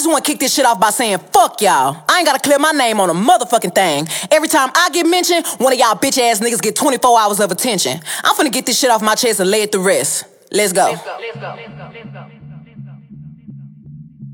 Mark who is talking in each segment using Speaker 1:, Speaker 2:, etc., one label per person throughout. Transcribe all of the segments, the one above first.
Speaker 1: just wanna kick this shit off by saying, fuck y'all. I ain't gotta clear my name on a motherfucking thing. Every time I get mentioned, one of y'all bitch ass niggas get 24 hours of attention. I'm finna get this shit off my chest and lay it to rest. Let's go. Let's go. Let's go. Let's go.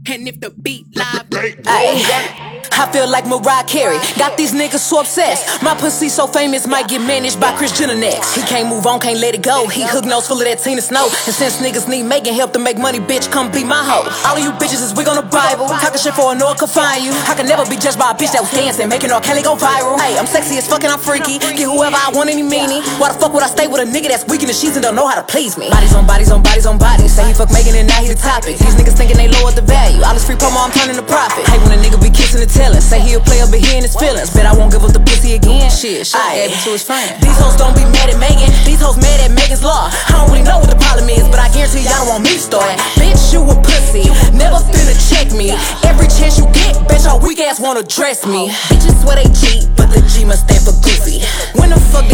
Speaker 1: And if the beat live, ay. I feel like Mariah Carey. Got these niggas so obsessed. My pussy so famous, might get managed by Kris Jenner next. He can't move on, can't let it go. He hook nose full of that Tina Snow. And since niggas need Megan help to make money, bitch, come be my hoe. All of you bitches is wig on the Bible. Talking shit for a no can find you. I can never be judged by a bitch that was dancing, making R. Kelly go viral. Hey, I'm sexy as fucking, I'm freaky. Get whoever I want, any meanie. Why the fuck would I stay with a nigga that's weak in the sheets and don't know how to please me? Bodies on bodies on bodies on bodies. Say he fuck Megan it, now he the topic. These niggas thinking they lower the value. All this free promo, I'm turning to profit. Hey, when a nigga be kissing and telling, say he a player but he in his feelings. Bet I won't give up the pussy again. Shit, shit, gave it to his friend. These hoes don't be mad at Megan. These hoes mad at Megan's law. I don't really know what the problem is, but I guarantee y'all don't want me starting. Bitch, you a pussy. Never finna check me. Every chance you get, bitch, your weak ass wanna dress me. Bitches swear they cheat, but the G must stand for goofy. When the fuck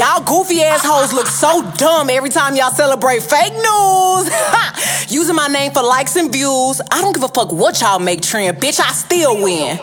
Speaker 1: Y'all goofy assholes look so dumb every time y'all celebrate fake news. Using my name for likes and views. I don't give a fuck what y'all make trend, bitch. I still win.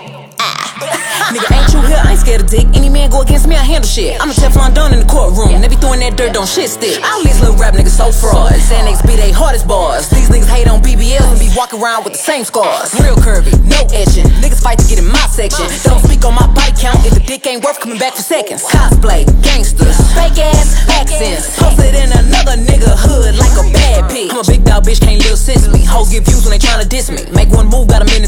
Speaker 1: Nigga, ain't you here? I ain't scared of dick. Any man go against me, I handle shit. I'm a Teflon Don in the courtroom. They be throwing that dirt, don't shit stick. All these little rap niggas so fraud. Xanax be they hardest bars. These niggas hate on BBL and be walking around with the same scars. Real curvy, no etching. Niggas fight to get in my section. Don't speak on my body count if the dick ain't worth coming back for seconds. Cosplay, gangsters, fake ass accents. Posted in another nigga hood like a bad pig. I'm a big dog bitch, can't since me. Hoes get views when they tryna diss me. Make one move, got the tizzy.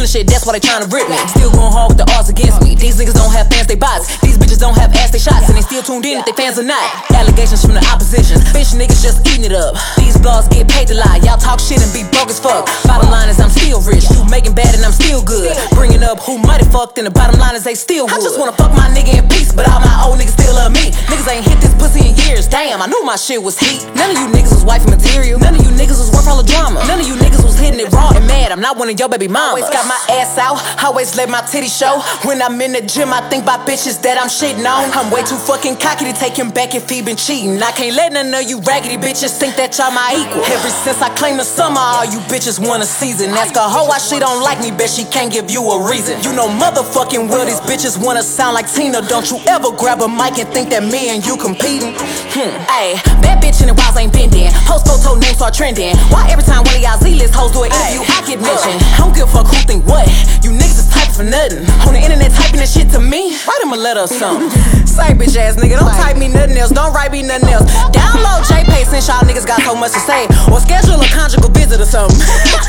Speaker 1: Killing shit, that's why they tryna rip me. Still going hard with the odds against me. These niggas don't have fans, they bots. These bitches don't have ass, they shots. And they still tuned in if they fans or not. Allegations from the opposition. Bitch niggas just eating it up. These blogs get paid to lie. Y'all talk shit and be broke as fuck. Bottom line is I'm still rich. You making bad and I'm still good. Bringing up who might have fucked and the bottom line is they still would. I just wanna fuck my nigga in peace, but all my old niggas still love me. Niggas ain't hit this pussy in years. Damn, I knew my shit was heat. None of you niggas was wife material. None of you niggas was worth all the drama. None of you niggas was hitting it raw mad. I'm not one of your baby mamas. Always got my ass out. Always let my titty show. When I'm in the gym, I think about bitches that I'm shitting on. I'm way too fucking cocky to take him back if he been cheating. I can't let none of you raggedy bitches think that y'all my equal. Ever since I claimed the summer, all you bitches want a season. Ask a hoe why she don't like me, bet she can't give you a reason. You know motherfucking well these bitches wanna sound like Tina. Don't you ever grab a mic and think that me and you competing? Hmm. Ayy, bad bitch in the walls ain't bending. Post photo name start trending. Why every time one of y'all Z-list hoes do an interview, pocket mention. I don't give a fuck who think what. You niggas is typing for nothing. On the internet typing that shit to me. Write him a letter or something. Sorry, bitch ass nigga. Don't type me nothing else. Don't write me nothing else. Download JPay since y'all niggas got so much to say. Or schedule a conjugal visit or something.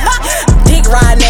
Speaker 1: Dick riding